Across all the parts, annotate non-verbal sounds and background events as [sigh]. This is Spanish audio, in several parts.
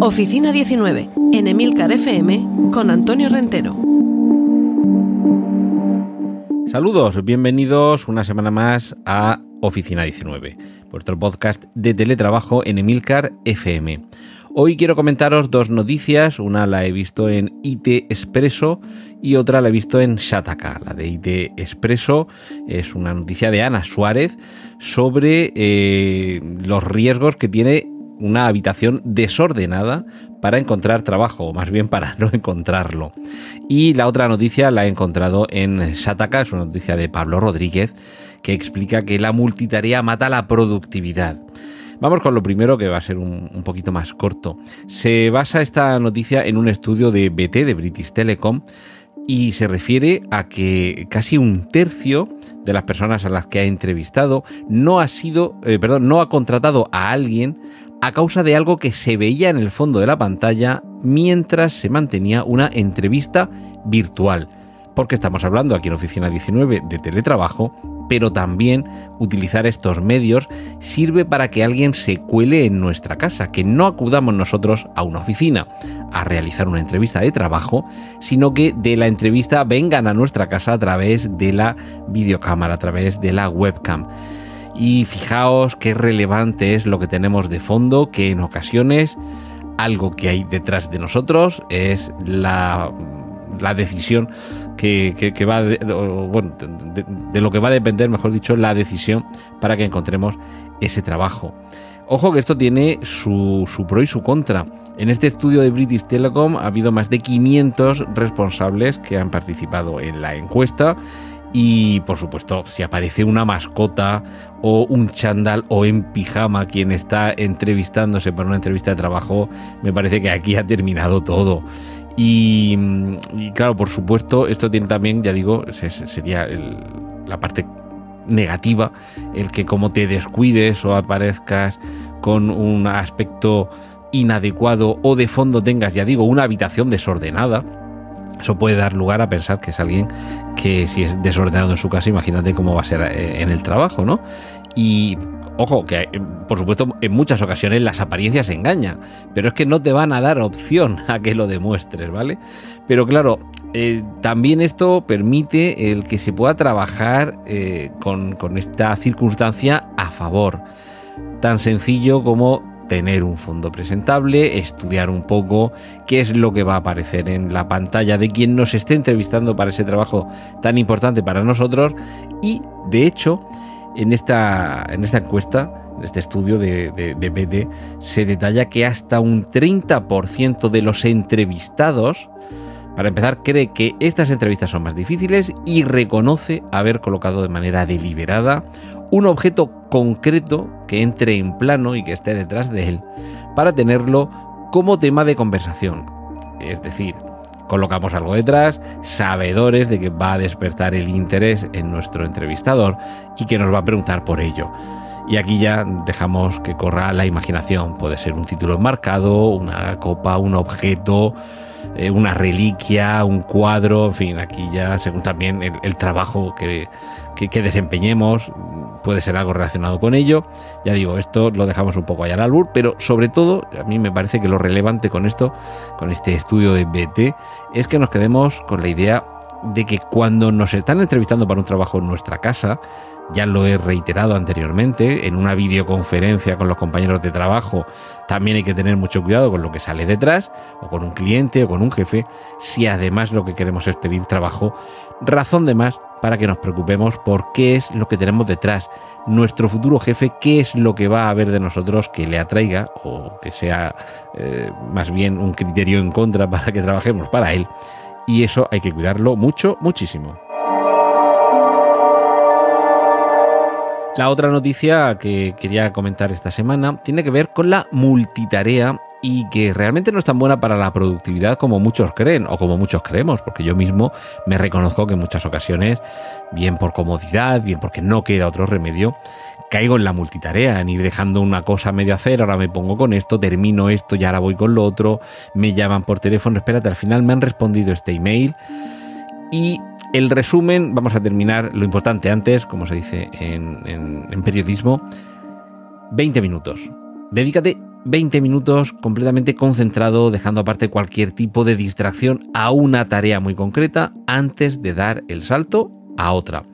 Oficina 19, en Emilcar FM, con Antonio Rentero. Saludos, bienvenidos una semana más a Oficina 19, vuestro podcast de teletrabajo en Emilcar FM. Hoy quiero comentaros dos noticias, una la he visto en IT Expreso y otra la he visto en Shataka. La de IT Expreso es una noticia de Ana Suárez sobre eh, los riesgos que tiene una habitación desordenada para encontrar trabajo, o más bien para no encontrarlo. Y la otra noticia la he encontrado en Sataka, es una noticia de Pablo Rodríguez, que explica que la multitarea mata la productividad. Vamos con lo primero, que va a ser un, un, poquito más corto. Se basa esta noticia en un estudio de BT, de British Telecom, y se refiere a que casi un tercio de las personas a las que ha entrevistado no ha sido, eh, perdón, no ha contratado a alguien a causa de algo que se veía en el fondo de la pantalla mientras se mantenía una entrevista virtual. Porque estamos hablando aquí en Oficina 19 de teletrabajo, pero también utilizar estos medios sirve para que alguien se cuele en nuestra casa, que no acudamos nosotros a una oficina a realizar una entrevista de trabajo, sino que de la entrevista vengan a nuestra casa a través de la videocámara, a través de la webcam. Y fijaos qué relevante es lo que tenemos de fondo, que en ocasiones algo que hay detrás de nosotros es la, la decisión que, que, va de, bueno, de, de, lo que va a depender, mejor dicho, la decisión para que encontremos ese trabajo. Ojo que esto tiene su, su pro y su contra. En este estudio de British Telecom ha habido más de 500 responsables que han participado en la encuesta y por supuesto, si aparece una mascota o un chándal o en pijama quien está entrevistándose para una entrevista de trabajo, me parece que aquí ha terminado todo. Y, y claro, por supuesto, esto tiene también, ya digo, sería el, la parte negativa, el que como te descuides o aparezcas con un aspecto inadecuado o de fondo tengas, ya digo, una habitación desordenada, eso puede dar lugar a pensar que es alguien que si es desordenado en su casa, imagínate cómo va a ser eh, en el trabajo, ¿no? Y ojo, que por supuesto en muchas ocasiones las apariencias engañan, pero es que no te van a dar opción a que lo demuestres, ¿vale? Pero claro, eh, también esto permite el que se pueda trabajar eh, con esta circunstancia a favor. Tan sencillo como tener un fondo presentable, estudiar un poco qué es lo que va a aparecer en la pantalla de quien nos esté entrevistando para ese trabajo tan importante para nosotros. Y de hecho en esta, en esta encuesta, en este estudio de, de, de BD, se detalla que hasta un 30% de los entrevistados para empezar, cree que estas entrevistas son más difíciles y reconoce haber colocado de manera deliberada un objeto concreto que entre en plano y que esté detrás de él para tenerlo como tema de conversación. Es decir, colocamos algo detrás, sabedores de que va a despertar el interés en nuestro entrevistador y que nos va a preguntar por ello. Y aquí ya dejamos que corra la imaginación. Puede ser un título enmarcado, una copa, un objeto, eh, una reliquia, un cuadro, en fin, aquí ya según también el, trabajo que, que, que, desempeñemos, puede ser algo relacionado con ello. Ya digo, esto lo dejamos un poco allá al albur, pero sobre todo, a mí me parece que lo relevante con esto, con este estudio de BT, es que nos quedemos con la idea de que cuando nos están entrevistando para un trabajo en nuestra casa, ya lo he reiterado anteriormente, en una videoconferencia con los compañeros de trabajo también hay que tener mucho cuidado con lo que sale detrás, o con un cliente o con un jefe, si además lo que queremos es pedir trabajo, razón de más para que nos preocupemos por qué es lo que tenemos detrás, nuestro futuro jefe, qué es lo que va a ver de nosotros que le atraiga o que sea eh, más bien un criterio en contra para que trabajemos para él. Y eso hay que cuidarlo mucho, muchísimo. La otra noticia que quería comentar esta semana tiene que ver con la multitarea y que realmente no es tan buena para la productividad como muchos creen o como muchos creemos, porque yo mismo me reconozco que en muchas ocasiones, bien por comodidad, bien porque no queda otro remedio, caigo en la multitarea, en ir dejando una cosa medio hacer, ahora me pongo con esto, termino esto y ahora voy con lo otro, me llaman por teléfono, espérate, al final me han respondido este email y el resumen, vamos a terminar lo importante antes, como se dice en, periodismo, 20 minutos. Dedícate 20 minutos completamente concentrado, dejando aparte cualquier tipo de distracción a una tarea muy concreta antes de dar el salto a otra.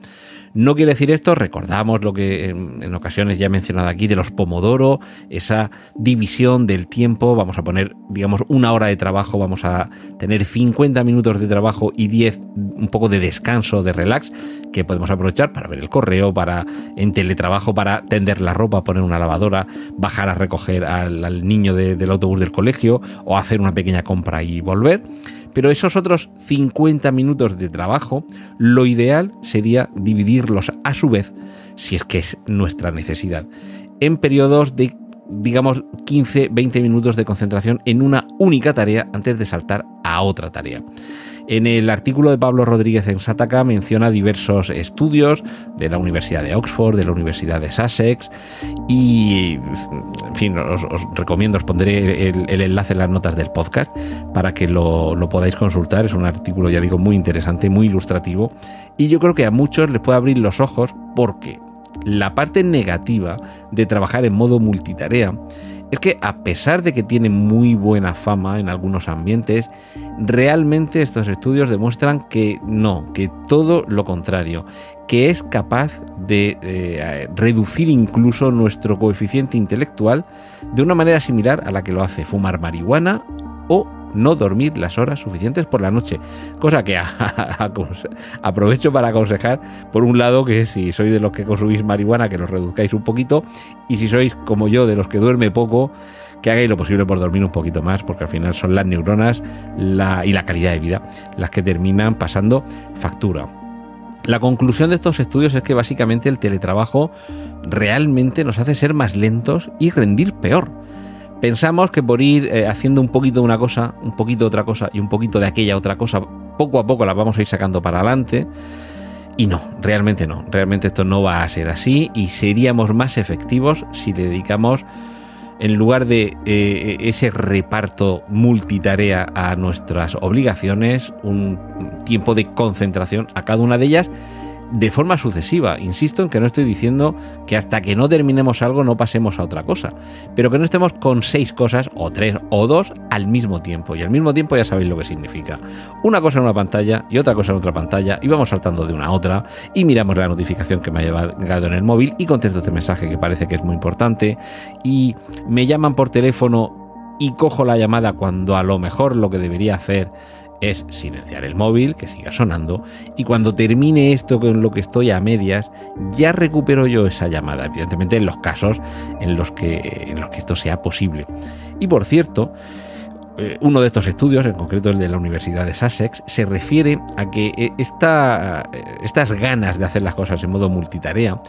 No quiere decir esto, recordamos lo que en, ocasiones ya he mencionado aquí de los pomodoro, esa división del tiempo, vamos a poner, digamos, una hora de trabajo, vamos a tener 50 minutos de trabajo y 10 un poco de descanso, de relax, que podemos aprovechar para ver el correo, para en teletrabajo, para tender la ropa, poner una lavadora, bajar a recoger al, niño del autobús del colegio o hacer una pequeña compra y volver. Pero esos otros 50 minutos de trabajo, lo ideal sería dividirlos a su vez, si es que es nuestra necesidad, en periodos de digamos 15-20 minutos de concentración en una única tarea antes de saltar a otra tarea. En el artículo de Pablo Rodríguez en Sataka menciona diversos estudios de la Universidad de Oxford, de la Universidad de Sussex y, en fin, os, recomiendo, os pondré el, enlace en las notas del podcast para que lo, lo podáis consultar. Es un artículo, ya digo, muy interesante, muy ilustrativo y yo creo que a muchos les puede abrir los ojos porque la parte negativa de trabajar en modo multitarea es que a pesar de que tiene muy buena fama en algunos ambientes, realmente estos estudios demuestran que no, que todo lo contrario, que es capaz de eh, reducir incluso nuestro coeficiente intelectual de una manera similar a la que lo hace fumar marihuana o no dormir las horas suficientes por la noche. Cosa que [laughs] aprovecho para aconsejar, por un lado, que si sois de los que consumís marihuana, que los reduzcáis un poquito, y si sois como yo, de los que duerme poco, que hagáis lo posible por dormir un poquito más, porque al final son las neuronas y la calidad de vida las que terminan pasando factura. La conclusión de estos estudios es que básicamente el teletrabajo realmente nos hace ser más lentos y rendir peor pensamos que por ir eh, haciendo un poquito de una cosa, un poquito de otra cosa y un poquito de aquella otra cosa, poco a poco la vamos a ir sacando para adelante. Y no, realmente no, realmente esto no va a ser así y seríamos más efectivos si le dedicamos, en lugar de eh, ese reparto multitarea a nuestras obligaciones, un tiempo de concentración a cada una de ellas de forma sucesiva. Insisto en que no estoy diciendo que hasta que no terminemos algo no pasemos a otra cosa, pero que no estemos con seis cosas, o tres, o dos al mismo tiempo. Y al mismo tiempo ya sabéis lo que significa. Una cosa en una pantalla y otra cosa en otra pantalla, y vamos saltando de una a otra, y miramos la notificación que me ha llegado en el móvil y contesto este mensaje que parece que es muy importante, y me llaman por teléfono y cojo la llamada cuando a lo mejor lo que debería hacer es silenciar el móvil, que siga sonando, y cuando termine esto con lo que estoy a medias, ya recupero yo esa llamada, evidentemente en los casos en los que, en los que esto sea posible. Y por cierto, eh, uno de estos estudios, en concreto el de la Universidad de Sussex, se refiere a que eh, esta, eh, estas ganas de hacer las cosas en modo multitarea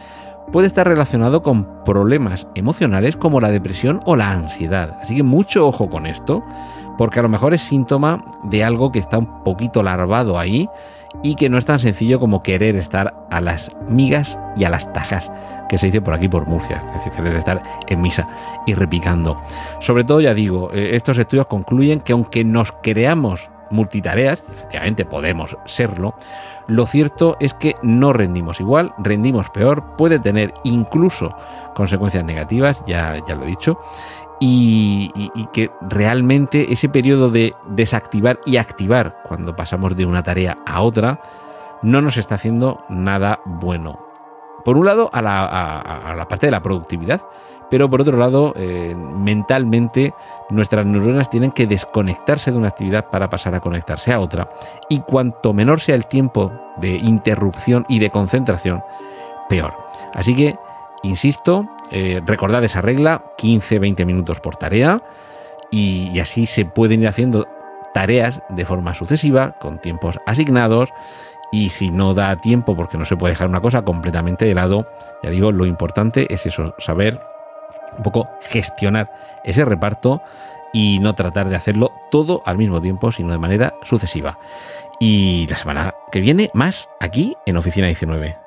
puede estar relacionado con problemas emocionales como la depresión o la ansiedad. Así que mucho ojo con esto porque a lo mejor es síntoma de algo que está un poquito larvado ahí y que no es tan sencillo como querer estar a las migas y a las tajas, que se dice por aquí por Murcia, es decir, querer estar en misa y repicando. Sobre todo, ya digo, eh, estos estudios concluyen que aunque nos creamos multitareas, efectivamente podemos serlo, lo cierto es que no rendimos igual, rendimos peor, puede tener incluso consecuencias negativas, ya, ya lo he dicho, y, que realmente ese periodo de desactivar y activar cuando pasamos de una tarea a otra no nos está haciendo nada bueno. por un lado, a la, parte de la productividad, pero por otro lado, eh, mentalmente nuestras neuronas tienen que desconectarse de una actividad para pasar a conectarse a otra. Y cuanto menor sea el tiempo de interrupción y de concentración, peor. Así que, insisto, eh, recordad esa regla, 15-20 minutos por tarea, y así se pueden ir haciendo tareas de forma sucesiva, con tiempos asignados, y si no da tiempo porque no se puede dejar una cosa completamente de lado, ya digo, lo importante es eso, saber un poco gestionar ese reparto y no tratar de hacerlo todo al mismo tiempo, sino de manera sucesiva. Y la semana que viene, más aquí en Oficina 19.